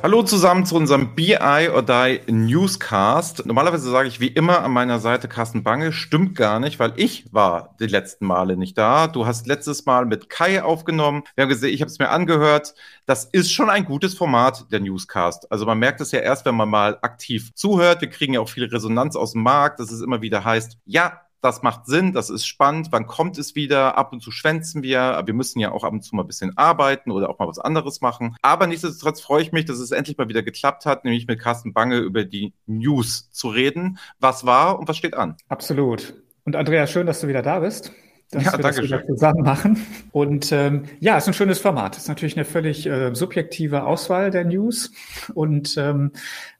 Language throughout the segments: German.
Hallo zusammen zu unserem BI or Die Newscast. Normalerweise sage ich wie immer an meiner Seite Carsten Bange. Stimmt gar nicht, weil ich war die letzten Male nicht da. Du hast letztes Mal mit Kai aufgenommen. Wir haben gesehen, ich habe es mir angehört. Das ist schon ein gutes Format, der Newscast. Also man merkt es ja erst, wenn man mal aktiv zuhört. Wir kriegen ja auch viel Resonanz aus dem Markt, dass es immer wieder heißt, ja, das macht Sinn, das ist spannend, wann kommt es wieder? Ab und zu schwänzen wir, wir müssen ja auch ab und zu mal ein bisschen arbeiten oder auch mal was anderes machen. Aber nichtsdestotrotz freue ich mich, dass es endlich mal wieder geklappt hat, nämlich mit Carsten Bange über die News zu reden. Was war und was steht an? Absolut. Und Andrea, schön, dass du wieder da bist dass ja, wir das wieder zusammen machen. Und ähm, ja, ist ein schönes Format. Ist natürlich eine völlig äh, subjektive Auswahl der News. Und ähm,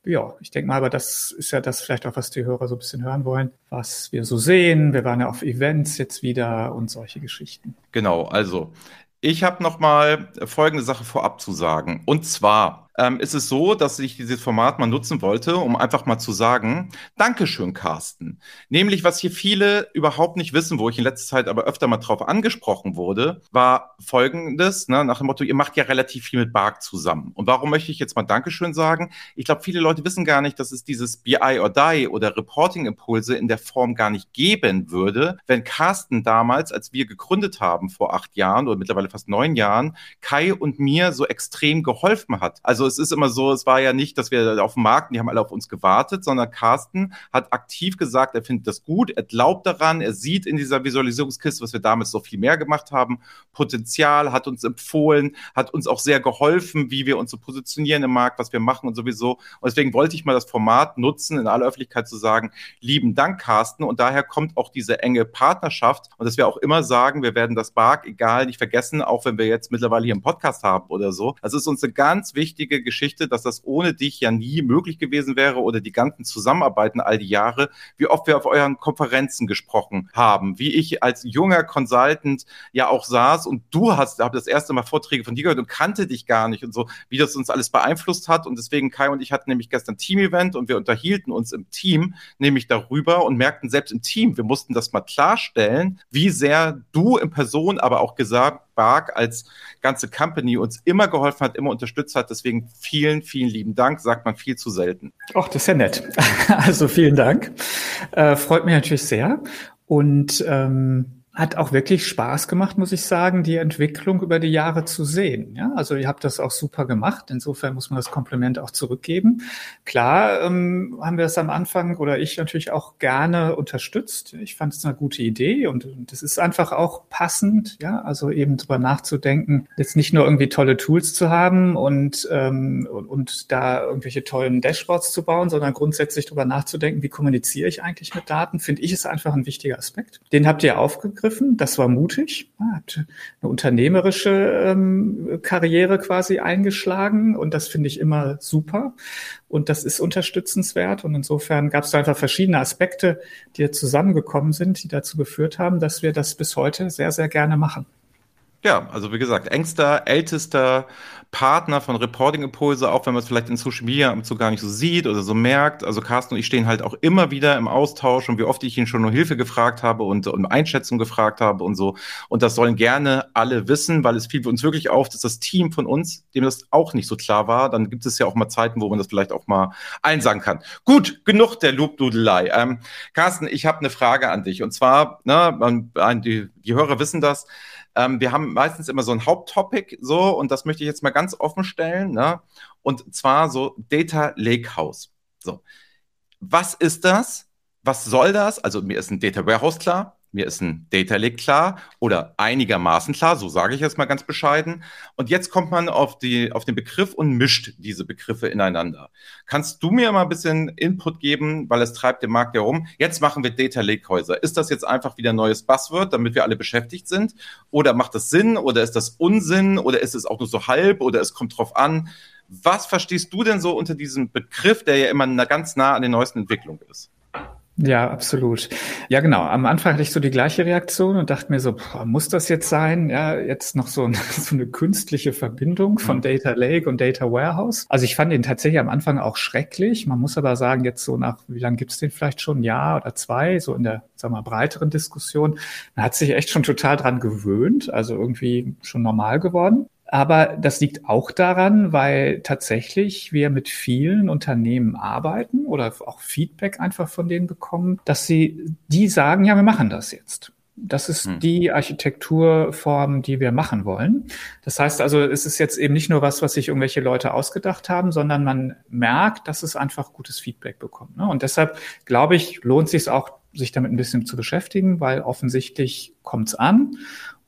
ja, ich denke mal, aber das ist ja das vielleicht auch, was die Hörer so ein bisschen hören wollen, was wir so sehen. Wir waren ja auf Events jetzt wieder und solche Geschichten. Genau, also ich habe noch mal folgende Sache vorab zu sagen. Und zwar ähm, ist es so, dass ich dieses Format mal nutzen wollte, um einfach mal zu sagen, Dankeschön, Carsten. Nämlich, was hier viele überhaupt nicht wissen, wo ich in letzter Zeit aber öfter mal drauf angesprochen wurde, war folgendes, ne, nach dem Motto, ihr macht ja relativ viel mit Bark zusammen. Und warum möchte ich jetzt mal Dankeschön sagen? Ich glaube, viele Leute wissen gar nicht, dass es dieses BI or Die oder Reporting-Impulse in der Form gar nicht geben würde, wenn Carsten damals, als wir gegründet haben vor acht Jahren oder mittlerweile fast neun Jahren, Kai und mir so extrem geholfen hat. Also es ist immer so, es war ja nicht, dass wir auf dem Markt, die haben alle auf uns gewartet, sondern Carsten hat aktiv gesagt, er findet das gut, er glaubt daran, er sieht in dieser Visualisierungskiste, was wir damals so viel mehr gemacht haben, Potenzial, hat uns empfohlen, hat uns auch sehr geholfen, wie wir uns so positionieren im Markt, was wir machen und sowieso. Und deswegen wollte ich mal das Format nutzen, in aller Öffentlichkeit zu sagen, lieben Dank, Carsten. Und daher kommt auch diese enge Partnerschaft und dass wir auch immer sagen, wir werden das BARC, egal, nicht vergessen, auch wenn wir jetzt mittlerweile hier einen Podcast haben oder so. Das ist uns eine ganz wichtige Geschichte, dass das ohne dich ja nie möglich gewesen wäre oder die ganzen Zusammenarbeiten all die Jahre, wie oft wir auf euren Konferenzen gesprochen haben, wie ich als junger Consultant ja auch saß und du hast, habe das erste Mal Vorträge von dir gehört und kannte dich gar nicht und so, wie das uns alles beeinflusst hat. Und deswegen Kai und ich hatten nämlich gestern Team-Event und wir unterhielten uns im Team nämlich darüber und merkten selbst im Team, wir mussten das mal klarstellen, wie sehr du in Person, aber auch gesagt, Bark als ganze Company uns immer geholfen hat, immer unterstützt hat. Deswegen vielen, vielen lieben Dank, sagt man viel zu selten. Ach, das ist ja nett. Also vielen Dank. Äh, freut mich natürlich sehr. Und ähm, hat auch wirklich Spaß gemacht, muss ich sagen, die Entwicklung über die Jahre zu sehen. Ja, also ihr habt das auch super gemacht. Insofern muss man das Kompliment auch zurückgeben. Klar ähm, haben wir es am Anfang oder ich natürlich auch gerne unterstützt. Ich fand es eine gute Idee und es ist einfach auch passend, ja, also eben drüber nachzudenken, jetzt nicht nur irgendwie tolle Tools zu haben und, ähm, und, und da irgendwelche tollen Dashboards zu bauen, sondern grundsätzlich drüber nachzudenken, wie kommuniziere ich eigentlich mit Daten, finde ich ist einfach ein wichtiger Aspekt. Den habt ihr aufgegriffen gegriffen. Das war mutig. Hat eine unternehmerische ähm, Karriere quasi eingeschlagen und das finde ich immer super und das ist unterstützenswert und insofern gab es einfach verschiedene Aspekte, die zusammengekommen sind, die dazu geführt haben, dass wir das bis heute sehr, sehr gerne machen. Ja, also wie gesagt, engster, ältester Partner von Reporting Impulse, auch wenn man es vielleicht in Social Media am gar nicht so sieht oder so merkt. Also Carsten und ich stehen halt auch immer wieder im Austausch und wie oft ich ihn schon um Hilfe gefragt habe und um Einschätzung gefragt habe und so. Und das sollen gerne alle wissen, weil es fiel für uns wirklich auf, dass das Team von uns, dem das auch nicht so klar war, dann gibt es ja auch mal Zeiten, wo man das vielleicht auch mal einsagen kann. Gut, genug der Lobdudelei. Ähm, Carsten, ich habe eine Frage an dich und zwar, ne, die, die Hörer wissen das, ähm, wir haben meistens immer so ein Haupttopic so und das möchte ich jetzt mal ganz offen stellen. Ne? Und zwar so Data Lakehouse. So. Was ist das? Was soll das? Also mir ist ein Data Warehouse klar. Mir ist ein Data Lake klar oder einigermaßen klar, so sage ich jetzt mal ganz bescheiden. Und jetzt kommt man auf, die, auf den Begriff und mischt diese Begriffe ineinander. Kannst du mir mal ein bisschen Input geben, weil es treibt den Markt herum? Jetzt machen wir Data Lake Häuser. Ist das jetzt einfach wieder ein neues Buzzword, damit wir alle beschäftigt sind? Oder macht das Sinn? Oder ist das Unsinn? Oder ist es auch nur so halb? Oder es kommt drauf an? Was verstehst du denn so unter diesem Begriff, der ja immer ganz nah an den neuesten Entwicklungen ist? Ja, absolut. Ja, genau. Am Anfang hatte ich so die gleiche Reaktion und dachte mir so, boah, muss das jetzt sein? Ja, jetzt noch so, so eine künstliche Verbindung von mhm. Data Lake und Data Warehouse. Also ich fand den tatsächlich am Anfang auch schrecklich. Man muss aber sagen, jetzt so nach, wie lange gibt's den vielleicht schon? Ein Jahr oder zwei, so in der, sagen wir mal, breiteren Diskussion. Man hat sich echt schon total dran gewöhnt, also irgendwie schon normal geworden. Aber das liegt auch daran, weil tatsächlich wir mit vielen Unternehmen arbeiten oder auch Feedback einfach von denen bekommen, dass sie, die sagen, ja, wir machen das jetzt. Das ist hm. die Architekturform, die wir machen wollen. Das heißt also, es ist jetzt eben nicht nur was, was sich irgendwelche Leute ausgedacht haben, sondern man merkt, dass es einfach gutes Feedback bekommt. Ne? Und deshalb glaube ich, lohnt sich es auch, sich damit ein bisschen zu beschäftigen, weil offensichtlich kommt es an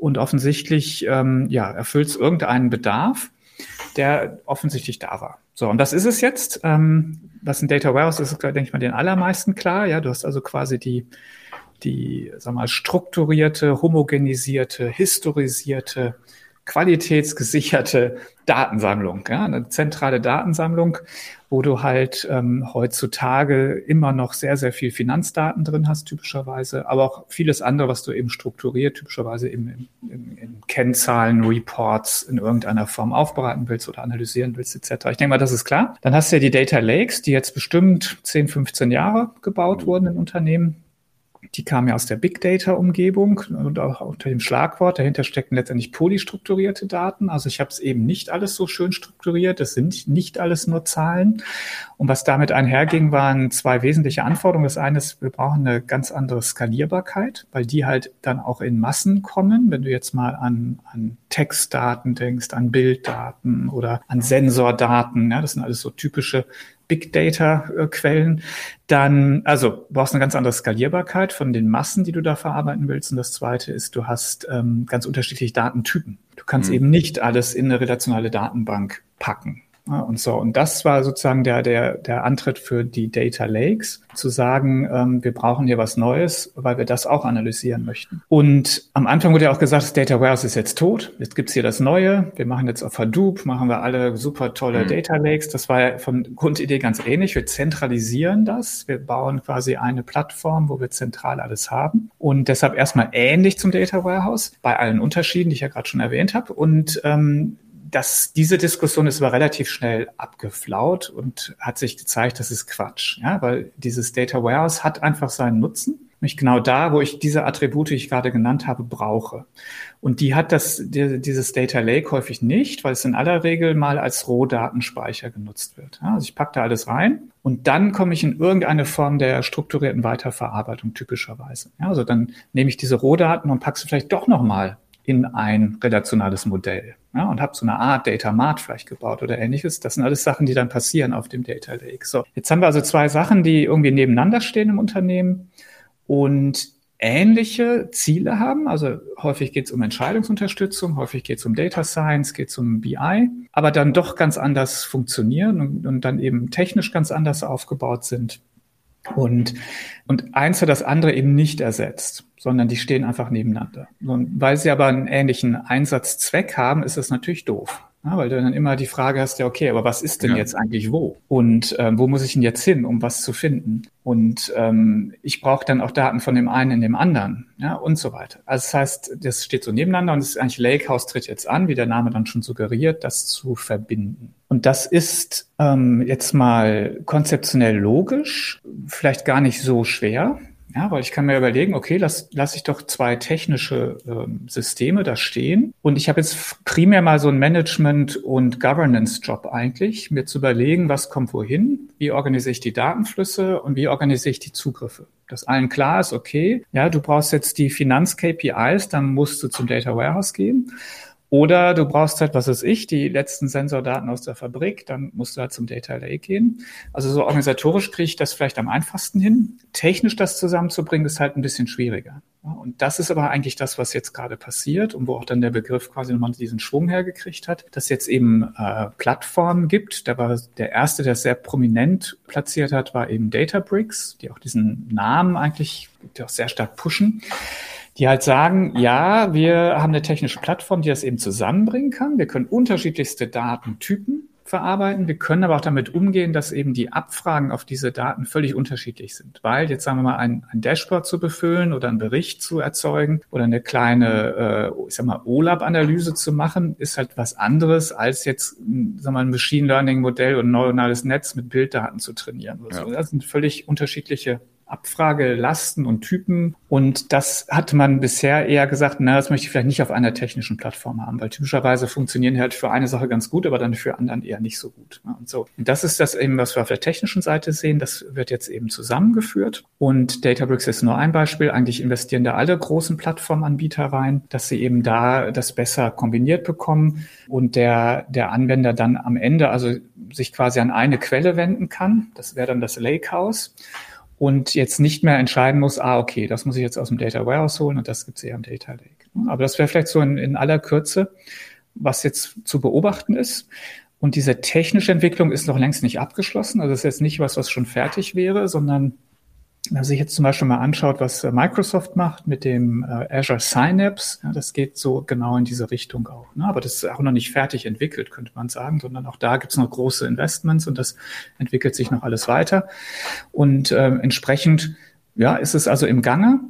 und offensichtlich ähm, ja, erfüllt es irgendeinen Bedarf, der offensichtlich da war. So, und das ist es jetzt. Ähm, was ein Data Warehouse ist, ist, denke ich mal, den allermeisten klar. Ja, du hast also quasi die, die, sag mal, strukturierte, homogenisierte, historisierte qualitätsgesicherte Datensammlung, ja, eine zentrale Datensammlung, wo du halt ähm, heutzutage immer noch sehr, sehr viel Finanzdaten drin hast, typischerweise, aber auch vieles andere, was du eben strukturiert, typischerweise eben in, in, in Kennzahlen, Reports in irgendeiner Form aufbereiten willst oder analysieren willst, etc. Ich denke mal, das ist klar. Dann hast du ja die Data Lakes, die jetzt bestimmt 10, 15 Jahre gebaut wurden in Unternehmen die kam ja aus der Big Data Umgebung und auch unter dem Schlagwort. Dahinter stecken letztendlich polystrukturierte Daten. Also ich habe es eben nicht alles so schön strukturiert. Es sind nicht alles nur Zahlen. Und was damit einherging, waren zwei wesentliche Anforderungen. Das eine ist, wir brauchen eine ganz andere Skalierbarkeit, weil die halt dann auch in Massen kommen. Wenn du jetzt mal an, an Textdaten denkst, an Bilddaten oder an Sensordaten, ja, das sind alles so typische Big Data äh, Quellen, dann, also brauchst eine ganz andere Skalierbarkeit von den Massen, die du da verarbeiten willst. Und das zweite ist, du hast ähm, ganz unterschiedliche Datentypen. Du kannst mhm. eben nicht alles in eine relationale Datenbank packen. Und so. Und das war sozusagen der, der, der Antritt für die Data Lakes, zu sagen, ähm, wir brauchen hier was Neues, weil wir das auch analysieren möchten. Und am Anfang wurde ja auch gesagt, das Data Warehouse ist jetzt tot. Jetzt gibt's hier das Neue. Wir machen jetzt auf Hadoop, machen wir alle super tolle mhm. Data Lakes. Das war ja von Grundidee ganz ähnlich. Wir zentralisieren das. Wir bauen quasi eine Plattform, wo wir zentral alles haben. Und deshalb erstmal ähnlich zum Data Warehouse, bei allen Unterschieden, die ich ja gerade schon erwähnt habe. Und ähm, das, diese Diskussion ist aber relativ schnell abgeflaut und hat sich gezeigt, das ist Quatsch. Ja, weil dieses Data Warehouse hat einfach seinen Nutzen. Nämlich genau da, wo ich diese Attribute, die ich gerade genannt habe, brauche. Und die hat das, die, dieses Data Lake häufig nicht, weil es in aller Regel mal als Rohdatenspeicher genutzt wird. Ja, also ich packe da alles rein und dann komme ich in irgendeine Form der strukturierten Weiterverarbeitung typischerweise. Ja, also dann nehme ich diese Rohdaten und packe sie vielleicht doch nochmal in ein relationales Modell ja, und habe so eine Art Data Mart vielleicht gebaut oder ähnliches. Das sind alles Sachen, die dann passieren auf dem Data Lake. So, jetzt haben wir also zwei Sachen, die irgendwie nebeneinander stehen im Unternehmen und ähnliche Ziele haben. Also häufig geht es um Entscheidungsunterstützung, häufig geht es um Data Science, geht es um BI, aber dann doch ganz anders funktionieren und, und dann eben technisch ganz anders aufgebaut sind. Und, und eins hat das andere eben nicht ersetzt, sondern die stehen einfach nebeneinander. Und weil sie aber einen ähnlichen Einsatzzweck haben, ist es natürlich doof. Ja, weil du dann immer die Frage hast, ja, okay, aber was ist denn ja. jetzt eigentlich wo? Und ähm, wo muss ich denn jetzt hin, um was zu finden? Und ähm, ich brauche dann auch Daten von dem einen in dem anderen, ja, und so weiter. Also das heißt, das steht so nebeneinander und es ist eigentlich Lakehouse tritt jetzt an, wie der Name dann schon suggeriert, das zu verbinden. Und das ist ähm, jetzt mal konzeptionell logisch, vielleicht gar nicht so schwer. Ja, weil ich kann mir überlegen, okay, lass, lass ich doch zwei technische ähm, Systeme da stehen. Und ich habe jetzt primär mal so ein Management- und Governance-Job eigentlich, mir zu überlegen, was kommt wohin, wie organisiere ich die Datenflüsse und wie organisiere ich die Zugriffe. Dass allen klar ist, okay, ja, du brauchst jetzt die Finanz-KPIs, dann musst du zum Data Warehouse gehen. Oder du brauchst halt, was weiß ich, die letzten Sensordaten aus der Fabrik, dann musst du halt zum Data Lake gehen. Also so organisatorisch kriege ich das vielleicht am einfachsten hin. Technisch das zusammenzubringen, ist halt ein bisschen schwieriger. Und das ist aber eigentlich das, was jetzt gerade passiert und wo auch dann der Begriff quasi nochmal diesen Schwung hergekriegt hat, dass jetzt eben äh, Plattformen gibt. Da war der erste, der es sehr prominent platziert hat, war eben Databricks, die auch diesen Namen eigentlich die auch sehr stark pushen die halt sagen, ja, wir haben eine technische Plattform, die das eben zusammenbringen kann. Wir können unterschiedlichste Datentypen verarbeiten. Wir können aber auch damit umgehen, dass eben die Abfragen auf diese Daten völlig unterschiedlich sind. Weil jetzt sagen wir mal, ein, ein Dashboard zu befüllen oder einen Bericht zu erzeugen oder eine kleine, äh, ich sag mal, OLAP-Analyse zu machen, ist halt was anderes, als jetzt sagen wir mal, ein Machine Learning-Modell und ein neuronales Netz mit Bilddaten zu trainieren. Ja. Das sind völlig unterschiedliche Abfragelasten und Typen. Und das hat man bisher eher gesagt, na, das möchte ich vielleicht nicht auf einer technischen Plattform haben, weil typischerweise funktionieren halt für eine Sache ganz gut, aber dann für anderen eher nicht so gut. Und so. Und das ist das eben, was wir auf der technischen Seite sehen. Das wird jetzt eben zusammengeführt. Und Databricks ist nur ein Beispiel. Eigentlich investieren da alle großen Plattformanbieter rein, dass sie eben da das besser kombiniert bekommen und der, der Anwender dann am Ende also sich quasi an eine Quelle wenden kann. Das wäre dann das Lakehouse und jetzt nicht mehr entscheiden muss, ah, okay, das muss ich jetzt aus dem Data Warehouse holen und das gibt's eher im Data Lake. Aber das wäre vielleicht so in, in aller Kürze, was jetzt zu beobachten ist. Und diese technische Entwicklung ist noch längst nicht abgeschlossen. Also das ist jetzt nicht was, was schon fertig wäre, sondern wenn man sich jetzt zum Beispiel mal anschaut, was äh, Microsoft macht mit dem äh, Azure Synapse, ja, das geht so genau in diese Richtung auch. Ne? Aber das ist auch noch nicht fertig entwickelt, könnte man sagen, sondern auch da gibt es noch große Investments und das entwickelt sich noch alles weiter. Und äh, entsprechend, ja, ist es also im Gange.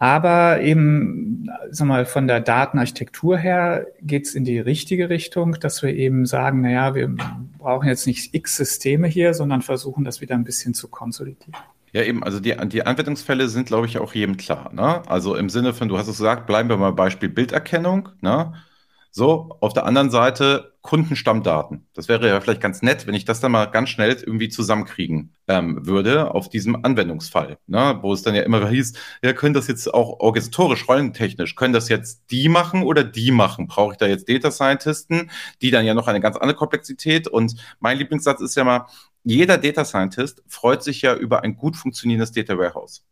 Aber eben, sag mal, von der Datenarchitektur her geht es in die richtige Richtung, dass wir eben sagen, naja, wir brauchen jetzt nicht x Systeme hier, sondern versuchen das wieder ein bisschen zu konsolidieren. Ja, eben, also die, die Anwendungsfälle sind, glaube ich, auch jedem klar. Ne? Also im Sinne von, du hast es gesagt, bleiben wir mal Beispiel Bilderkennung. Ne? So, auf der anderen Seite Kundenstammdaten. Das wäre ja vielleicht ganz nett, wenn ich das dann mal ganz schnell irgendwie zusammenkriegen ähm, würde auf diesem Anwendungsfall, ne? wo es dann ja immer hieß, ja, können das jetzt auch organisatorisch, rollentechnisch, können das jetzt die machen oder die machen? Brauche ich da jetzt Data Scientisten, die dann ja noch eine ganz andere Komplexität und mein Lieblingssatz ist ja mal, jeder Data Scientist freut sich ja über ein gut funktionierendes Data Warehouse.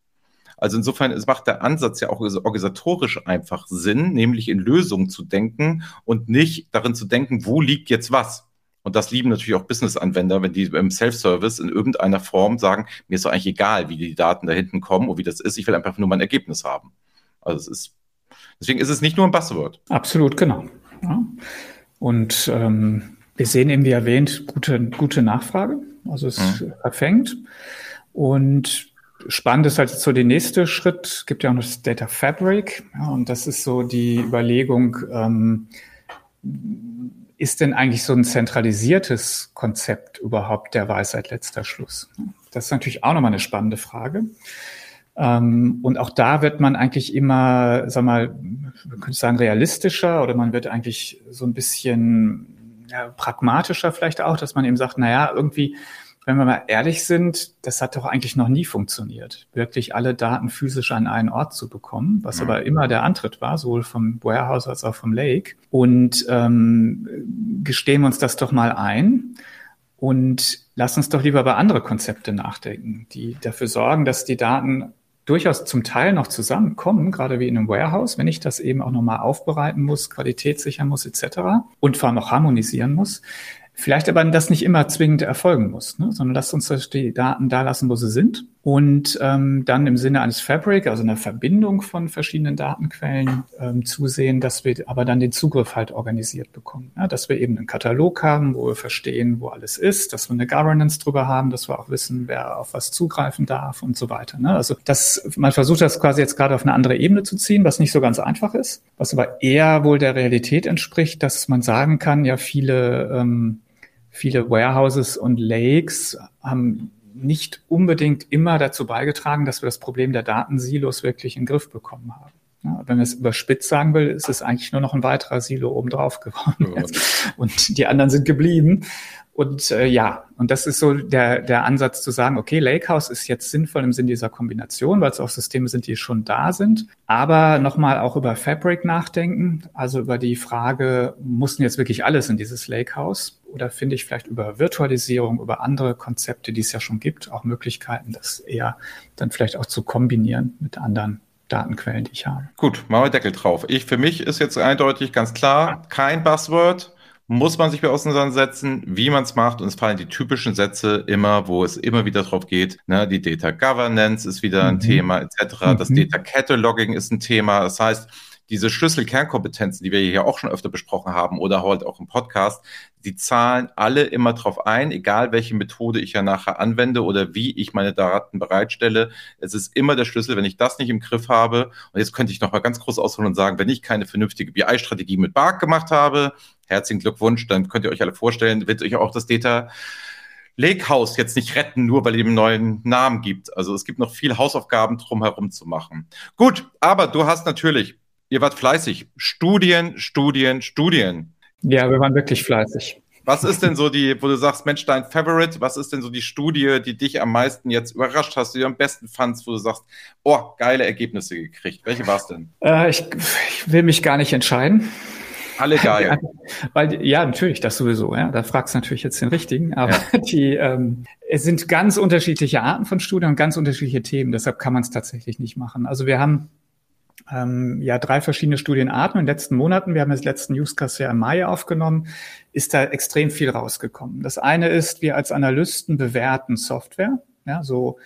Also insofern es macht der Ansatz ja auch organisatorisch einfach Sinn, nämlich in Lösungen zu denken und nicht darin zu denken, wo liegt jetzt was. Und das lieben natürlich auch Business-Anwender, wenn die im Self-Service in irgendeiner Form sagen, mir ist doch eigentlich egal, wie die Daten da hinten kommen und wie das ist. Ich will einfach nur mein Ergebnis haben. Also es ist, deswegen ist es nicht nur ein Buzzword. Absolut, genau. Ja. Und ähm, wir sehen eben, wie erwähnt, gute, gute Nachfrage. Also es mhm. verfängt. Und spannend ist halt so der nächste Schritt. Es gibt ja auch noch das Data Fabric. Ja, und das ist so die Überlegung, ähm, ist denn eigentlich so ein zentralisiertes Konzept überhaupt der Weisheit letzter Schluss? Das ist natürlich auch nochmal eine spannende Frage. Ähm, und auch da wird man eigentlich immer, sag mal, man könnte sagen, realistischer oder man wird eigentlich so ein bisschen ja, pragmatischer vielleicht auch, dass man eben sagt, na ja, irgendwie, wenn wir mal ehrlich sind, das hat doch eigentlich noch nie funktioniert, wirklich alle Daten physisch an einen Ort zu bekommen, was mhm. aber immer der Antritt war, sowohl vom Warehouse als auch vom Lake. Und ähm, gestehen wir uns das doch mal ein und lass uns doch lieber über andere Konzepte nachdenken, die dafür sorgen, dass die Daten durchaus zum Teil noch zusammenkommen, gerade wie in einem Warehouse, wenn ich das eben auch nochmal aufbereiten muss, Qualität sichern muss etc. und vor allem auch harmonisieren muss. Vielleicht aber das nicht immer zwingend erfolgen muss, ne? sondern lasst uns die Daten da lassen, wo sie sind. Und ähm, dann im Sinne eines Fabric, also einer Verbindung von verschiedenen Datenquellen, ähm, zusehen, dass wir aber dann den Zugriff halt organisiert bekommen. Ja? Dass wir eben einen Katalog haben, wo wir verstehen, wo alles ist, dass wir eine Governance drüber haben, dass wir auch wissen, wer auf was zugreifen darf und so weiter. Ne? Also das, man versucht das quasi jetzt gerade auf eine andere Ebene zu ziehen, was nicht so ganz einfach ist, was aber eher wohl der Realität entspricht, dass man sagen kann, ja, viele ähm, viele Warehouses und Lakes haben nicht unbedingt immer dazu beigetragen, dass wir das Problem der Datensilos wirklich in den Griff bekommen haben. Ja, wenn man es überspitzt sagen will, ist es eigentlich nur noch ein weiterer Silo obendrauf geworden. Ja. Und die anderen sind geblieben. Und äh, ja, und das ist so der, der Ansatz zu sagen, okay, Lakehouse ist jetzt sinnvoll im Sinn dieser Kombination, weil es auch Systeme sind, die schon da sind. Aber nochmal auch über Fabric nachdenken, also über die Frage, mussten jetzt wirklich alles in dieses Lakehouse? Oder finde ich vielleicht über Virtualisierung, über andere Konzepte, die es ja schon gibt, auch Möglichkeiten, das eher dann vielleicht auch zu kombinieren mit anderen Datenquellen, die ich habe. Gut, machen wir Deckel drauf. Ich, für mich ist jetzt eindeutig ganz klar, kein Buzzword, muss man sich mit auseinandersetzen, wie man es macht. Und es fallen die typischen Sätze immer, wo es immer wieder drauf geht. Ne? Die Data Governance ist wieder ein mhm. Thema, etc. Mhm. Das Data Cataloging ist ein Thema. Das heißt, diese Schlüssel-Kernkompetenzen, die wir hier auch schon öfter besprochen haben oder halt auch im Podcast, die zahlen alle immer drauf ein, egal welche Methode ich ja nachher anwende oder wie ich meine Daten bereitstelle. Es ist immer der Schlüssel, wenn ich das nicht im Griff habe. Und jetzt könnte ich noch mal ganz groß ausholen und sagen, wenn ich keine vernünftige BI-Strategie mit Bark gemacht habe, herzlichen Glückwunsch, dann könnt ihr euch alle vorstellen, wird euch auch das Data Lakehouse jetzt nicht retten, nur weil ihr ihm einen neuen Namen gibt. Also es gibt noch viel Hausaufgaben drumherum zu machen. Gut, aber du hast natürlich, ihr wart fleißig. Studien, Studien, Studien. Ja, wir waren wirklich fleißig. Was ist denn so die, wo du sagst, Mensch, dein Favorite, was ist denn so die Studie, die dich am meisten jetzt überrascht hast, die du am besten fandst, wo du sagst, oh, geile Ergebnisse gekriegt? Welche war es denn? Äh, ich, ich will mich gar nicht entscheiden. Alle geil. Weil, ja, natürlich, das sowieso, ja. Da fragst du natürlich jetzt den richtigen. Aber ja. die, ähm, es sind ganz unterschiedliche Arten von Studien und ganz unterschiedliche Themen. Deshalb kann man es tatsächlich nicht machen. Also wir haben ähm, ja drei verschiedene Studienarten. In den letzten Monaten, wir haben das letzten Newscast ja im Mai aufgenommen, ist da extrem viel rausgekommen. Das eine ist, wir als Analysten bewerten Software. Ja, so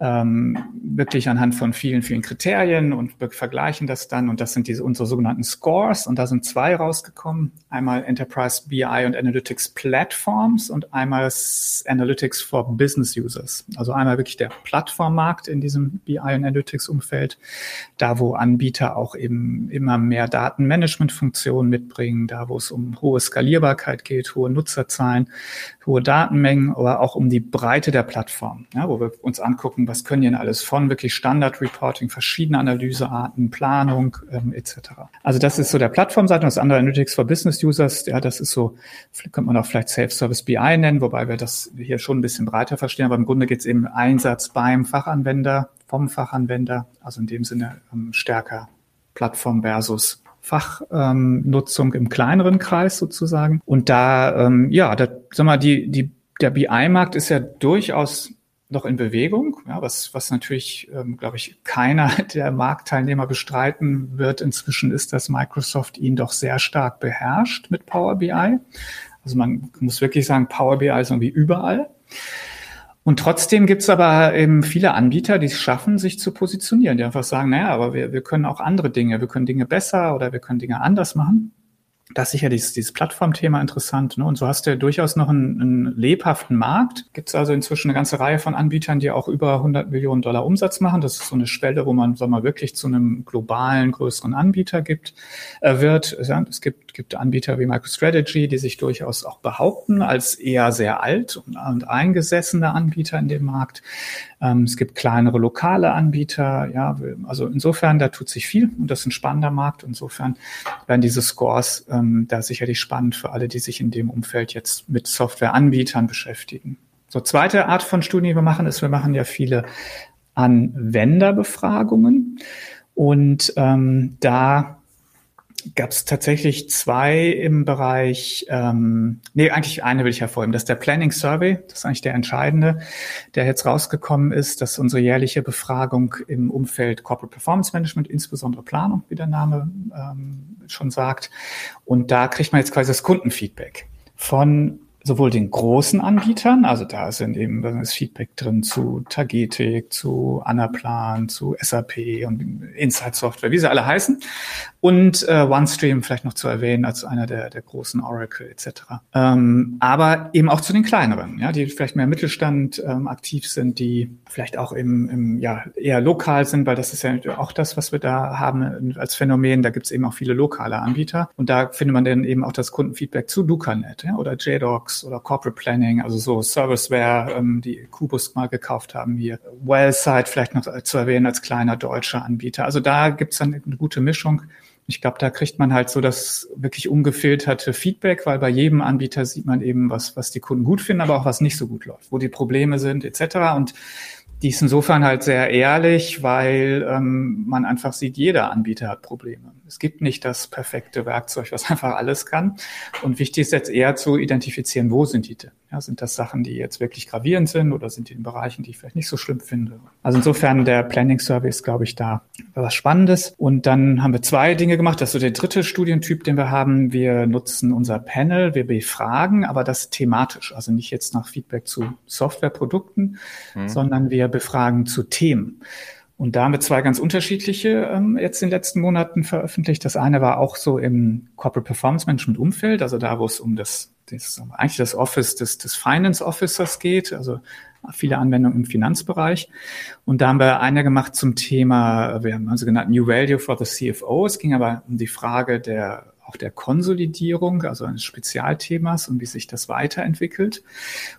ähm, wirklich anhand von vielen, vielen Kriterien und vergleichen das dann. Und das sind diese unsere sogenannten Scores. Und da sind zwei rausgekommen. Einmal Enterprise BI und Analytics Platforms und einmal Analytics for Business Users. Also einmal wirklich der Plattformmarkt in diesem BI und Analytics Umfeld. Da, wo Anbieter auch eben immer mehr Datenmanagement-Funktionen mitbringen. Da, wo es um hohe Skalierbarkeit geht, hohe Nutzerzahlen, hohe Datenmengen, aber auch um die Breite der Plattform. Ja, wo wir uns angucken, was können die denn alles von wirklich Standard-Reporting, verschiedene Analysearten, Planung ähm, etc. Also das ist so der Plattformseite und das andere Analytics for Business Users, ja, das ist so, könnte man auch vielleicht Self-Service BI nennen, wobei wir das hier schon ein bisschen breiter verstehen, aber im Grunde geht es eben Einsatz beim Fachanwender, vom Fachanwender, also in dem Sinne ähm, stärker Plattform versus Fachnutzung ähm, im kleineren Kreis sozusagen. Und da, ähm, ja, da, sag mal, die, die, der BI-Markt ist ja durchaus noch in Bewegung, ja, was, was natürlich, ähm, glaube ich, keiner der Marktteilnehmer bestreiten wird inzwischen, ist, dass Microsoft ihn doch sehr stark beherrscht mit Power BI. Also man muss wirklich sagen, Power BI ist irgendwie überall. Und trotzdem gibt's aber eben viele Anbieter, die es schaffen, sich zu positionieren, die einfach sagen, naja, aber wir, wir können auch andere Dinge, wir können Dinge besser oder wir können Dinge anders machen das ist sicher dieses, dieses Plattformthema interessant. Ne? Und so hast du ja durchaus noch einen, einen lebhaften Markt. Gibt es also inzwischen eine ganze Reihe von Anbietern, die auch über 100 Millionen Dollar Umsatz machen. Das ist so eine Schwelle, wo man, sagen wir wirklich zu einem globalen, größeren Anbieter gibt, äh, wird. Es gibt, gibt Anbieter wie MicroStrategy, die sich durchaus auch behaupten als eher sehr alt und, und eingesessene Anbieter in dem Markt. Ähm, es gibt kleinere lokale Anbieter. Ja, also insofern, da tut sich viel und das ist ein spannender Markt. Insofern werden diese Scores ähm, da sicherlich spannend für alle, die sich in dem Umfeld jetzt mit Softwareanbietern beschäftigen. So, zweite Art von Studien, die wir machen, ist, wir machen ja viele Anwenderbefragungen. Und ähm, da gab es tatsächlich zwei im Bereich, ähm, nee, eigentlich eine will ich hervorheben, das ist der Planning Survey, das ist eigentlich der entscheidende, der jetzt rausgekommen ist, dass unsere jährliche Befragung im Umfeld Corporate Performance Management, insbesondere Planung, wie der Name ähm, schon sagt. Und da kriegt man jetzt quasi das Kundenfeedback von sowohl den großen Anbietern, also da sind eben das Feedback drin zu Tagetik, zu Anaplan, zu SAP und Insight Software, wie sie alle heißen. Und äh, OneStream vielleicht noch zu erwähnen als einer der, der großen Oracle etc. Ähm, aber eben auch zu den kleineren, ja, die vielleicht mehr Mittelstand ähm, aktiv sind, die vielleicht auch im, im ja eher lokal sind, weil das ist ja auch das, was wir da haben als Phänomen. Da gibt es eben auch viele lokale Anbieter und da findet man dann eben auch das Kundenfeedback zu LucaNet ja, oder JDocs oder Corporate Planning, also so Serviceware, ähm, die Kubus mal gekauft haben hier. Wellsite vielleicht noch zu erwähnen als kleiner deutscher Anbieter. Also da gibt's dann eine gute Mischung. Ich glaube, da kriegt man halt so das wirklich ungefilterte Feedback, weil bei jedem Anbieter sieht man eben, was, was die Kunden gut finden, aber auch was nicht so gut läuft, wo die Probleme sind, etc. Und die ist insofern halt sehr ehrlich, weil ähm, man einfach sieht, jeder Anbieter hat Probleme. Es gibt nicht das perfekte Werkzeug, was einfach alles kann. Und wichtig ist jetzt eher zu identifizieren, wo sind die denn? Ja, sind das Sachen, die jetzt wirklich gravierend sind oder sind die in Bereichen, die ich vielleicht nicht so schlimm finde? Also insofern der Planning Service, glaube ich, da was Spannendes. Und dann haben wir zwei Dinge gemacht. Das ist so der dritte Studientyp, den wir haben. Wir nutzen unser Panel, wir befragen, aber das thematisch. Also nicht jetzt nach Feedback zu Softwareprodukten, mhm. sondern wir befragen zu Themen. Und da haben wir zwei ganz unterschiedliche ähm, jetzt in den letzten Monaten veröffentlicht. Das eine war auch so im Corporate Performance Management Umfeld, also da, wo es um das, das eigentlich das Office des, des Finance Officers geht, also viele Anwendungen im Finanzbereich. Und da haben wir eine gemacht zum Thema, wir haben also genannt New Value for the CFO. Es ging aber um die Frage der auch der Konsolidierung, also eines Spezialthemas und wie sich das weiterentwickelt.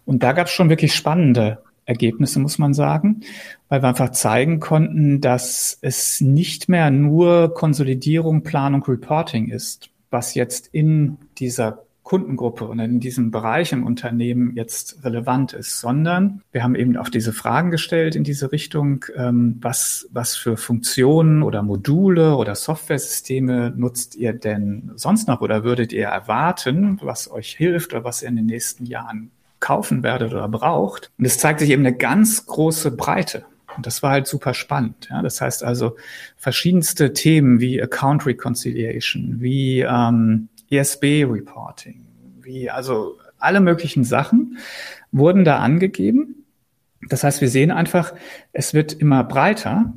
Und da gab es schon wirklich spannende Ergebnisse, muss man sagen, weil wir einfach zeigen konnten, dass es nicht mehr nur Konsolidierung, Planung, Reporting ist, was jetzt in dieser Kundengruppe und in diesem Bereich im Unternehmen jetzt relevant ist, sondern wir haben eben auch diese Fragen gestellt in diese Richtung, ähm, was, was für Funktionen oder Module oder Softwaresysteme nutzt ihr denn sonst noch oder würdet ihr erwarten, was euch hilft oder was ihr in den nächsten Jahren kaufen werdet oder braucht. Und es zeigt sich eben eine ganz große Breite. Und das war halt super spannend. Ja, das heißt also verschiedenste Themen wie Account Reconciliation, wie ähm, ESB-Reporting, wie also alle möglichen Sachen wurden da angegeben. Das heißt, wir sehen einfach, es wird immer breiter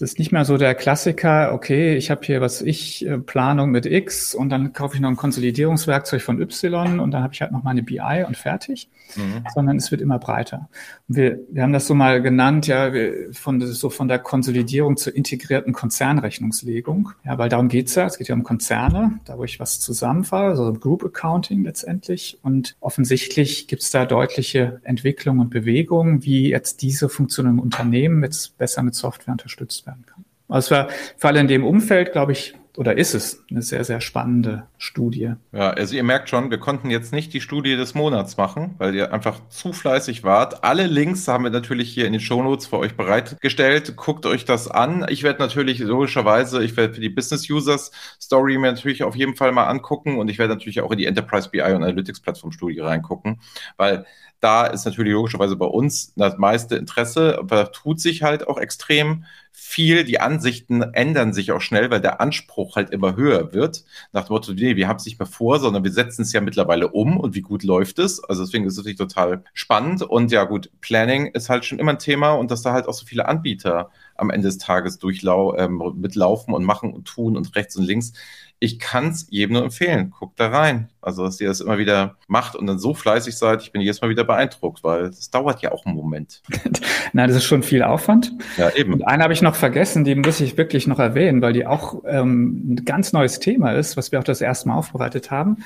es ist nicht mehr so der Klassiker, okay, ich habe hier was ich äh, Planung mit X und dann kaufe ich noch ein Konsolidierungswerkzeug von Y und dann habe ich halt noch meine BI und fertig, mhm. sondern es wird immer breiter. Und wir, wir haben das so mal genannt, ja, von so von der Konsolidierung zur integrierten Konzernrechnungslegung, ja, weil darum geht's ja. Es geht ja um Konzerne, da wo ich was zusammenfahre, also Group Accounting letztendlich. Und offensichtlich gibt's da deutliche Entwicklungen und Bewegungen, wie jetzt diese Funktion im Unternehmen jetzt besser mit Software unterstützt werden kann. Also war vor allem in dem Umfeld, glaube ich, oder ist es eine sehr, sehr spannende Studie. Ja, also ihr merkt schon, wir konnten jetzt nicht die Studie des Monats machen, weil ihr einfach zu fleißig wart. Alle Links haben wir natürlich hier in den Shownotes für euch bereitgestellt. Guckt euch das an. Ich werde natürlich logischerweise, ich werde für die Business Users Story mir natürlich auf jeden Fall mal angucken und ich werde natürlich auch in die Enterprise BI und Analytics Plattform Studie reingucken, weil da ist natürlich logischerweise bei uns das meiste Interesse, aber da tut sich halt auch extrem viel. Die Ansichten ändern sich auch schnell, weil der Anspruch halt immer höher wird. Nach dem Motto, nee, wir haben es nicht mehr vor, sondern wir setzen es ja mittlerweile um und wie gut läuft es. Also deswegen ist es natürlich total spannend. Und ja gut, Planning ist halt schon immer ein Thema und dass da halt auch so viele Anbieter am Ende des Tages durchlau ähm, mitlaufen und machen und tun und rechts und links ich kann es jedem nur empfehlen. Guckt da rein. Also, dass ihr das immer wieder macht und dann so fleißig seid, ich bin jedes Mal wieder beeindruckt, weil es dauert ja auch einen Moment. Nein, das ist schon viel Aufwand. Ja, eben. Und eine habe ich noch vergessen, die muss ich wirklich noch erwähnen, weil die auch ähm, ein ganz neues Thema ist, was wir auch das erste Mal aufbereitet haben.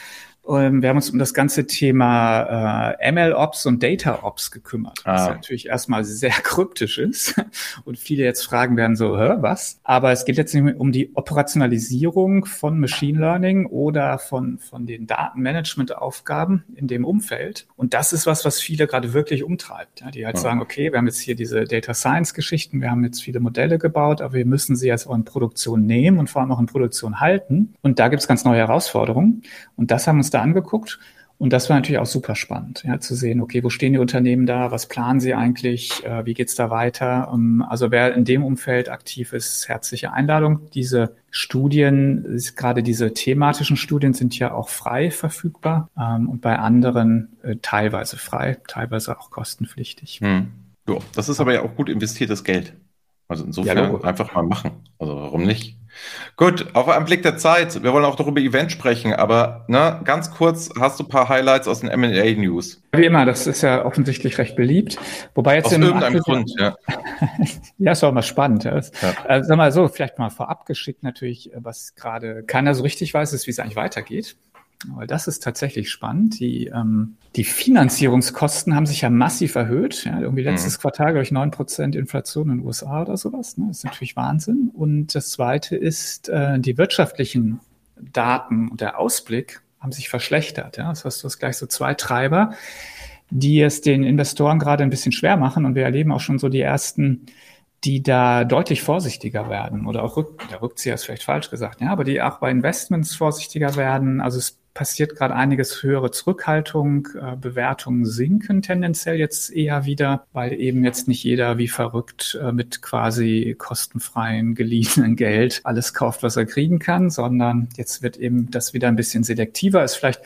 Ähm, wir haben uns um das ganze Thema äh, ML-Ops und Data-Ops gekümmert, ah. was natürlich erstmal sehr kryptisch ist und viele jetzt fragen werden so, Hä, was? Aber es geht jetzt nicht um die Operationalisierung von Machine Learning oder von, von den Datenmanagement-Aufgaben in dem Umfeld. Und das ist was, was viele gerade wirklich umtreibt. Ja, die halt ja. sagen, okay, wir haben jetzt hier diese Data Science-Geschichten, wir haben jetzt viele Modelle gebaut, aber wir müssen sie jetzt auch in Produktion nehmen und vor allem auch in Produktion halten. Und da gibt es ganz neue Herausforderungen. Und das haben uns da angeguckt. Und das war natürlich auch super spannend, ja, zu sehen, okay, wo stehen die Unternehmen da, was planen sie eigentlich, äh, wie geht's da weiter? Um, also wer in dem Umfeld aktiv ist, herzliche Einladung. Diese Studien, gerade diese thematischen Studien sind ja auch frei verfügbar ähm, und bei anderen äh, teilweise frei, teilweise auch kostenpflichtig. Hm. Ja, das ist aber ja auch gut investiertes Geld. Also insofern ja, einfach mal machen. Also warum nicht? Gut, auf einen Blick der Zeit. Wir wollen auch noch über Event sprechen, aber ne, ganz kurz, hast du ein paar Highlights aus den M&A News? Wie immer, das ist ja offensichtlich recht beliebt. Wobei jetzt aus irgendeinem Grund, ja. ja, ist auch mal spannend. Ja. Ja. Äh, sag mal so, vielleicht mal vorab geschickt natürlich, was gerade keiner so richtig weiß, ist, wie es eigentlich weitergeht. Weil das ist tatsächlich spannend. Die, ähm, die Finanzierungskosten haben sich ja massiv erhöht. Ja, irgendwie letztes mhm. Quartal, glaube ich, neun Prozent Inflation in den USA oder sowas. Ne? Das ist natürlich Wahnsinn. Und das Zweite ist, äh, die wirtschaftlichen Daten und der Ausblick haben sich verschlechtert. Ja? Das heißt, du hast gleich so zwei Treiber, die es den Investoren gerade ein bisschen schwer machen. Und wir erleben auch schon so die ersten die da deutlich vorsichtiger werden oder auch Rück, der Rückzieher ist vielleicht falsch gesagt, ja, aber die auch bei Investments vorsichtiger werden. Also es passiert gerade einiges höhere Zurückhaltung, äh, Bewertungen sinken tendenziell jetzt eher wieder, weil eben jetzt nicht jeder wie verrückt äh, mit quasi kostenfreien geliehenen Geld alles kauft, was er kriegen kann, sondern jetzt wird eben das wieder ein bisschen selektiver. Ist vielleicht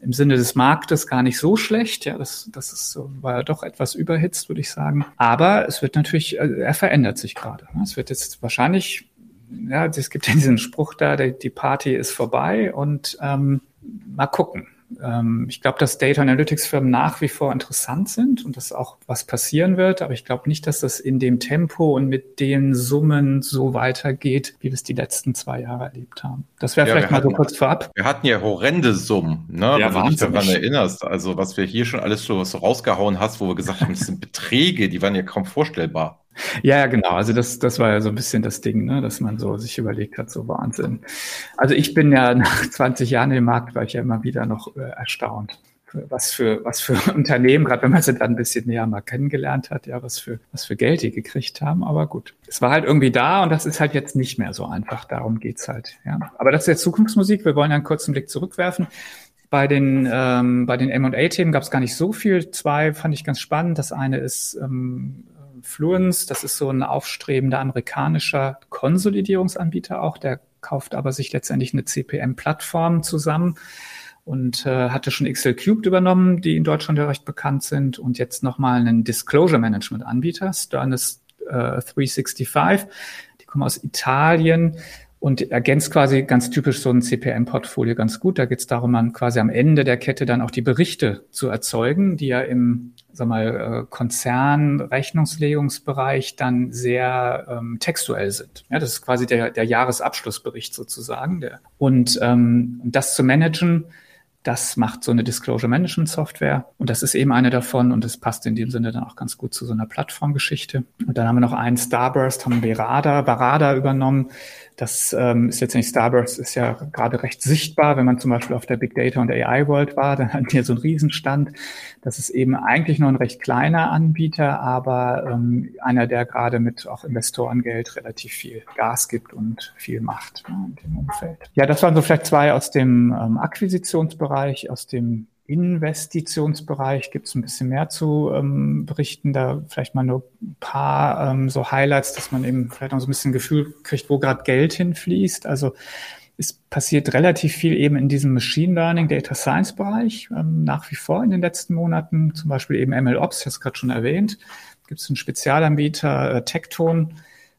im Sinne des Marktes gar nicht so schlecht. Ja, das, das ist, so, war ja doch etwas überhitzt, würde ich sagen. Aber es wird natürlich, äh, er verändert sich gerade. Es wird jetzt wahrscheinlich, ja, es gibt ja diesen Spruch da, die Party ist vorbei und ähm, mal gucken. Ähm, ich glaube, dass Data Analytics Firmen nach wie vor interessant sind und dass auch was passieren wird, aber ich glaube nicht, dass das in dem Tempo und mit den Summen so weitergeht, wie wir es die letzten zwei Jahre erlebt haben. Das wäre ja, vielleicht mal so kurz vorab. Wir hatten ja horrende Summen, ne? Ja, wenn du dich daran erinnerst. Also was wir hier schon alles so rausgehauen hast, wo wir gesagt haben, das sind Beträge, die waren ja kaum vorstellbar. Ja, genau. Also das, das war ja so ein bisschen das Ding, ne, dass man so sich überlegt hat, so Wahnsinn. Also ich bin ja nach 20 Jahren im Markt, war ich ja immer wieder noch äh, erstaunt. Was für, was für Unternehmen, gerade wenn man sie dann ein bisschen näher mal kennengelernt hat, ja, was für, was für Geld die gekriegt haben. Aber gut, es war halt irgendwie da und das ist halt jetzt nicht mehr so einfach. Darum geht's halt, ja. Aber das ist jetzt Zukunftsmusik. Wir wollen einen kurzen Blick zurückwerfen. Bei den, ähm, bei den M&A-Themen gab es gar nicht so viel. Zwei fand ich ganz spannend. Das eine ist ähm, Fluence, das ist so ein aufstrebender amerikanischer Konsolidierungsanbieter auch, der kauft aber sich letztendlich eine CPM-Plattform zusammen und äh, hatte schon XL Cubed übernommen, die in Deutschland ja recht bekannt sind und jetzt nochmal einen Disclosure Management Anbieter, Sternus äh, 365. Die kommen aus Italien und ergänzt quasi ganz typisch so ein CPM-Portfolio ganz gut. Da geht es darum, man quasi am Ende der Kette dann auch die Berichte zu erzeugen, die ja im sag mal, äh, Konzernrechnungslegungsbereich dann sehr ähm, textuell sind. Ja, das ist quasi der, der Jahresabschlussbericht sozusagen. Der, und ähm, das zu managen, das macht so eine Disclosure Management Software und das ist eben eine davon und es passt in dem Sinne dann auch ganz gut zu so einer Plattformgeschichte. Und dann haben wir noch einen Starburst, haben Berada, Barada übernommen. Das ähm, ist letztendlich Starburst ist ja gerade recht sichtbar, wenn man zum Beispiel auf der Big Data und AI World war, dann hatten wir so einen Riesenstand. Das ist eben eigentlich nur ein recht kleiner Anbieter, aber ähm, einer, der gerade mit auch Investorengeld relativ viel Gas gibt und viel macht ja, in dem Umfeld. Ja, das waren so vielleicht zwei aus dem ähm, Akquisitionsbereich, aus dem Investitionsbereich gibt es ein bisschen mehr zu ähm, berichten. Da vielleicht mal nur ein paar ähm, so Highlights, dass man eben vielleicht noch so ein bisschen Gefühl kriegt, wo gerade Geld hinfließt. Also es passiert relativ viel eben in diesem Machine Learning, Data Science Bereich, ähm, nach wie vor in den letzten Monaten. Zum Beispiel eben MLOps, ich habe es gerade schon erwähnt. Gibt es einen Spezialanbieter, äh, Tecton,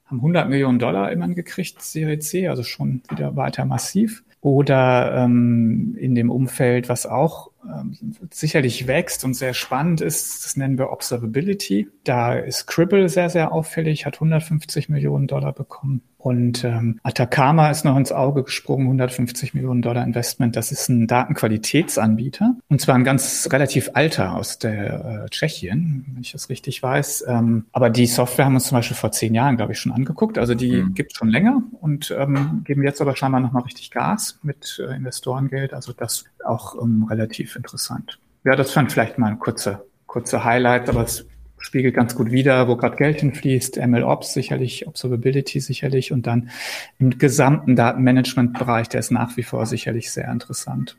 haben 100 Millionen Dollar immerhin gekriegt, Serie C, also schon wieder weiter massiv. Oder ähm, in dem Umfeld, was auch ähm, sicherlich wächst und sehr spannend ist, das nennen wir Observability. Da ist Cribble sehr, sehr auffällig, hat 150 Millionen Dollar bekommen. Und ähm, Atacama ist noch ins Auge gesprungen, 150 Millionen Dollar Investment. Das ist ein Datenqualitätsanbieter und zwar ein ganz relativ alter aus der äh, Tschechien, wenn ich das richtig weiß. Ähm, aber die Software haben wir uns zum Beispiel vor zehn Jahren, glaube ich, schon angeguckt. Also die mhm. gibt schon länger und ähm, geben jetzt aber scheinbar nochmal richtig Gas mit äh, Investorengeld. Also das auch ähm, relativ interessant. Ja, das fand vielleicht mal ein kurzer kurzer Highlight, aber es spiegelt ganz gut wider, wo gerade Geld hinfließt, MLOps sicherlich, Observability sicherlich und dann im gesamten Datenmanagement-Bereich, der ist nach wie vor sicherlich sehr interessant.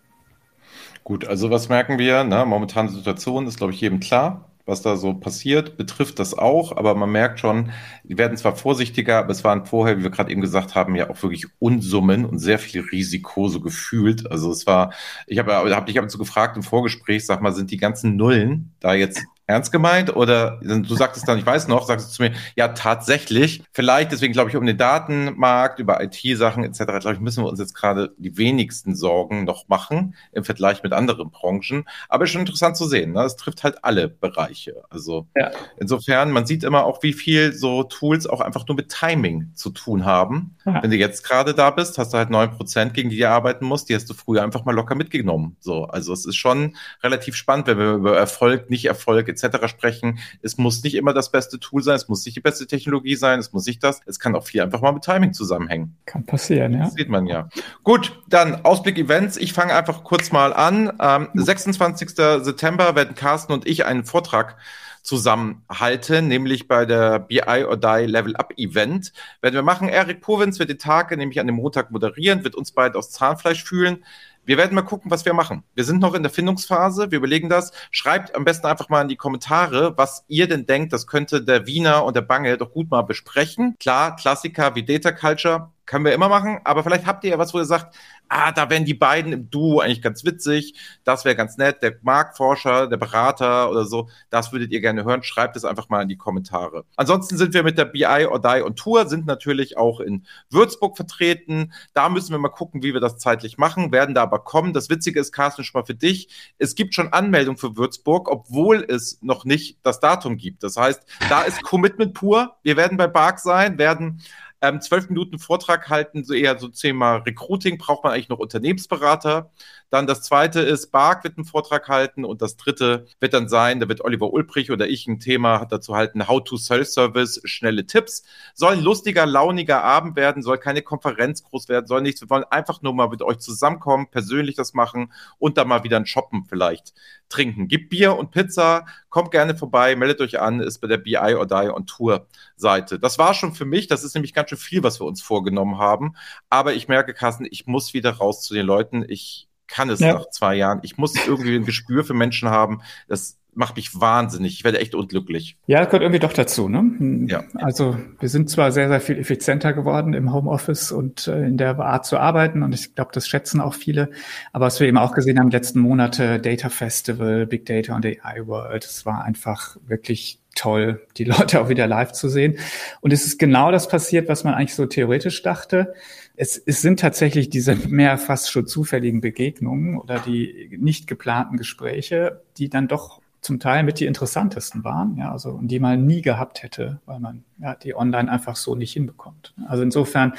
Gut, also was merken wir? Ne? Momentane Situation ist, glaube ich, jedem klar was da so passiert, betrifft das auch, aber man merkt schon, die werden zwar vorsichtiger, aber es waren vorher, wie wir gerade eben gesagt haben, ja auch wirklich Unsummen und sehr viel Risiko so gefühlt. Also es war, ich habe hab dich ab und zu gefragt im Vorgespräch, sag mal, sind die ganzen Nullen da jetzt ernst gemeint? Oder du sagtest dann, ich weiß noch, sagst du zu mir, ja, tatsächlich. Vielleicht, deswegen glaube ich, um den Datenmarkt, über IT-Sachen etc., glaube ich, müssen wir uns jetzt gerade die wenigsten Sorgen noch machen im Vergleich mit anderen Branchen. Aber ist schon interessant zu sehen. Ne? Das trifft halt alle Bereiche. Also ja. insofern, man sieht immer auch, wie viel so Tools auch einfach nur mit Timing zu tun haben. Ja. Wenn du jetzt gerade da bist, hast du halt neun Prozent, gegen die du arbeiten musst, die hast du früher einfach mal locker mitgenommen. So, also es ist schon relativ spannend, wenn wir über Erfolg, nicht Erfolg etc etc. sprechen. Es muss nicht immer das beste Tool sein, es muss nicht die beste Technologie sein, es muss nicht das. Es kann auch viel einfach mal mit Timing zusammenhängen. Kann passieren, ja. Das sieht man ja. Gut, dann Ausblick Events. Ich fange einfach kurz mal an. Ähm, 26. September werden Carsten und ich einen Vortrag zusammenhalten, nämlich bei der BI or Die Level Up Event. Werden wir machen. Erik Povins wird die Tage nämlich an dem Montag moderieren, wird uns beide aus Zahnfleisch fühlen. Wir werden mal gucken, was wir machen. Wir sind noch in der Findungsphase. Wir überlegen das. Schreibt am besten einfach mal in die Kommentare, was ihr denn denkt, das könnte der Wiener und der Bange doch gut mal besprechen. Klar, Klassiker wie Data Culture können wir immer machen, aber vielleicht habt ihr ja was, wo ihr sagt, ah, da wären die beiden im Duo eigentlich ganz witzig, das wäre ganz nett, der Marktforscher, der Berater oder so, das würdet ihr gerne hören, schreibt es einfach mal in die Kommentare. Ansonsten sind wir mit der BI or Die on Tour, sind natürlich auch in Würzburg vertreten, da müssen wir mal gucken, wie wir das zeitlich machen, werden da aber kommen. Das Witzige ist, Carsten, schon mal für dich, es gibt schon Anmeldung für Würzburg, obwohl es noch nicht das Datum gibt. Das heißt, da ist Commitment pur, wir werden bei Bark sein, werden ähm, zwölf Minuten Vortrag halten, so eher so Thema Recruiting, braucht man eigentlich noch Unternehmensberater. Dann das zweite ist, Bark wird einen Vortrag halten und das dritte wird dann sein, da wird Oliver Ulbrich oder ich ein Thema dazu halten, How to Self-Service, schnelle Tipps. Soll ein lustiger, launiger Abend werden, soll keine Konferenz groß werden, soll nichts. Wir wollen einfach nur mal mit euch zusammenkommen, persönlich das machen und dann mal wieder ein Shoppen vielleicht trinken. Gibt Bier und Pizza, kommt gerne vorbei, meldet euch an, ist bei der BI or Die on Tour Seite. Das war schon für mich, das ist nämlich ganz schön viel, was wir uns vorgenommen haben. Aber ich merke, Carsten, ich muss wieder raus zu den Leuten. Ich kann es ja. nach zwei Jahren. Ich muss irgendwie ein Gespür für Menschen haben. Das macht mich wahnsinnig. Ich werde echt unglücklich. Ja, das gehört irgendwie doch dazu. Ne? Ja. Also wir sind zwar sehr, sehr viel effizienter geworden im Homeoffice und äh, in der Art zu arbeiten und ich glaube, das schätzen auch viele. Aber was wir eben auch gesehen haben, letzten Monate Data Festival, Big Data und AI World, es war einfach wirklich toll, die Leute auch wieder live zu sehen. Und es ist genau das passiert, was man eigentlich so theoretisch dachte. Es, es sind tatsächlich diese mehr fast schon zufälligen Begegnungen oder die nicht geplanten Gespräche, die dann doch zum Teil mit die interessantesten waren, ja, also und die man nie gehabt hätte, weil man ja die online einfach so nicht hinbekommt. Also insofern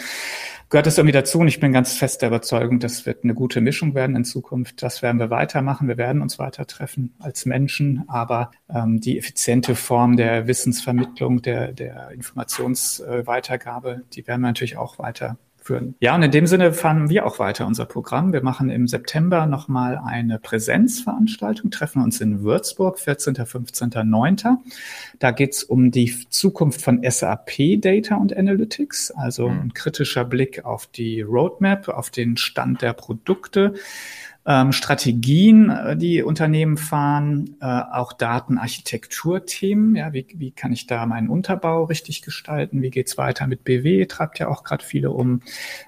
gehört es irgendwie dazu und ich bin ganz fest der Überzeugung, das wird eine gute Mischung werden in Zukunft. Das werden wir weitermachen. Wir werden uns weiter treffen als Menschen, aber ähm, die effiziente Form der Wissensvermittlung, der, der Informationsweitergabe, die werden wir natürlich auch weiter führen. Ja, und in dem Sinne fahren wir auch weiter unser Programm. Wir machen im September nochmal eine Präsenzveranstaltung, treffen uns in Würzburg, 14., 15., 9. Da geht's um die Zukunft von SAP Data und Analytics, also mhm. ein kritischer Blick auf die Roadmap, auf den Stand der Produkte ähm, Strategien, äh, die Unternehmen fahren, äh, auch Datenarchitekturthemen. Ja, wie, wie kann ich da meinen Unterbau richtig gestalten? Wie geht's weiter mit BW? Treibt ja auch gerade viele um.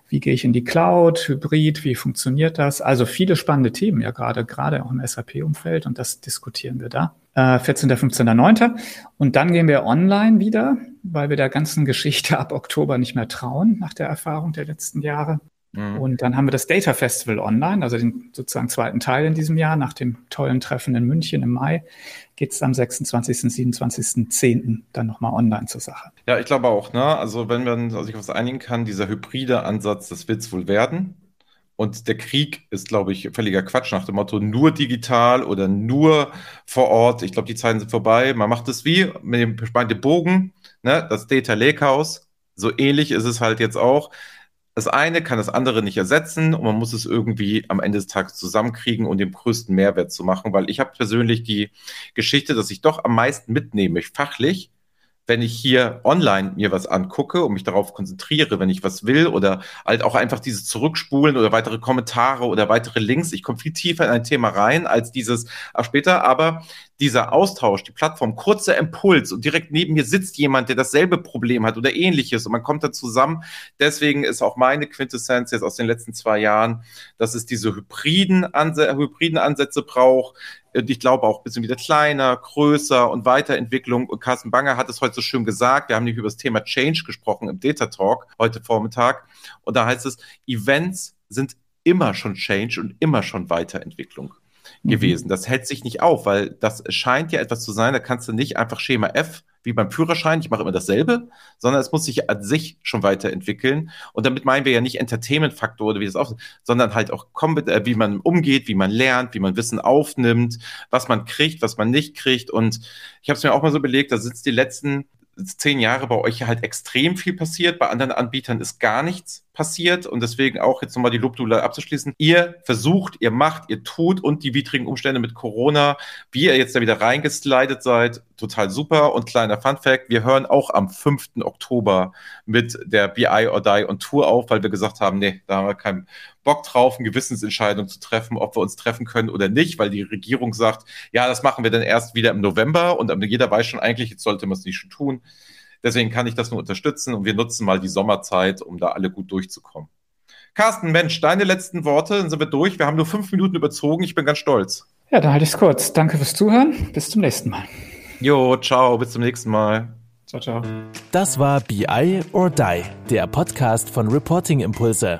Wie gehe ich in die Cloud, Hybrid? Wie funktioniert das? Also viele spannende Themen, ja gerade gerade auch im SAP-Umfeld und das diskutieren wir da. Äh, 14., 15., 9. Und dann gehen wir online wieder, weil wir der ganzen Geschichte ab Oktober nicht mehr trauen, nach der Erfahrung der letzten Jahre. Mhm. Und dann haben wir das Data Festival online, also den sozusagen zweiten Teil in diesem Jahr. Nach dem tollen Treffen in München im Mai geht es am 26., 27., 10. dann nochmal online zur Sache. Ja, ich glaube auch. Ne? Also wenn man sich auf was einigen kann, dieser hybride Ansatz, das wird es wohl werden. Und der Krieg ist, glaube ich, völliger Quatsch nach dem Motto nur digital oder nur vor Ort. Ich glaube, die Zeiten sind vorbei. Man macht es wie mit dem bespannten Bogen, ne? das Data Lakehouse. So ähnlich ist es halt jetzt auch das eine kann das andere nicht ersetzen und man muss es irgendwie am Ende des Tages zusammenkriegen und den größten Mehrwert zu machen, weil ich habe persönlich die Geschichte, dass ich doch am meisten mitnehme, fachlich, wenn ich hier online mir was angucke und mich darauf konzentriere, wenn ich was will oder halt auch einfach dieses Zurückspulen oder weitere Kommentare oder weitere Links. Ich komme viel tiefer in ein Thema rein als dieses ach, später, aber dieser Austausch, die Plattform, kurzer Impuls und direkt neben mir sitzt jemand, der dasselbe Problem hat oder ähnliches und man kommt da zusammen. Deswegen ist auch meine Quintessenz jetzt aus den letzten zwei Jahren, dass es diese hybriden, Anse hybriden Ansätze braucht, und ich glaube auch ein bisschen wieder kleiner, größer und Weiterentwicklung. Und Carsten Banger hat es heute so schön gesagt. Wir haben nicht über das Thema Change gesprochen im Data Talk heute Vormittag. Und da heißt es, Events sind immer schon Change und immer schon Weiterentwicklung mhm. gewesen. Das hält sich nicht auf, weil das scheint ja etwas zu sein, da kannst du nicht einfach Schema F wie beim Führerschein, ich mache immer dasselbe, sondern es muss sich an sich schon weiterentwickeln. Und damit meinen wir ja nicht Entertainment-Faktor oder wie das auch, sondern halt auch, äh, wie man umgeht, wie man lernt, wie man Wissen aufnimmt, was man kriegt, was man nicht kriegt. Und ich habe es mir auch mal so belegt, da sitzt die letzten zehn Jahre bei euch halt extrem viel passiert. Bei anderen Anbietern ist gar nichts passiert. Und deswegen auch jetzt nochmal die Lobdule abzuschließen. Ihr versucht, ihr macht, ihr tut und die widrigen Umstände mit Corona, wie ihr jetzt da wieder reingeslidet seid, total super. Und kleiner Fun Fact, wir hören auch am 5. Oktober mit der BI or Die on Tour auf, weil wir gesagt haben, nee, da haben wir keinen Bock drauf, eine Gewissensentscheidung zu treffen, ob wir uns treffen können oder nicht, weil die Regierung sagt, ja, das machen wir dann erst wieder im November und jeder weiß schon eigentlich, jetzt sollte man es nicht schon tun. Deswegen kann ich das nur unterstützen und wir nutzen mal die Sommerzeit, um da alle gut durchzukommen. Carsten, Mensch, deine letzten Worte, dann sind wir durch. Wir haben nur fünf Minuten überzogen. Ich bin ganz stolz. Ja, dann halte ich es kurz. Danke fürs Zuhören. Bis zum nächsten Mal. Jo, ciao, bis zum nächsten Mal. Ciao, ciao. Das war BI or Die, der Podcast von Reporting Impulse.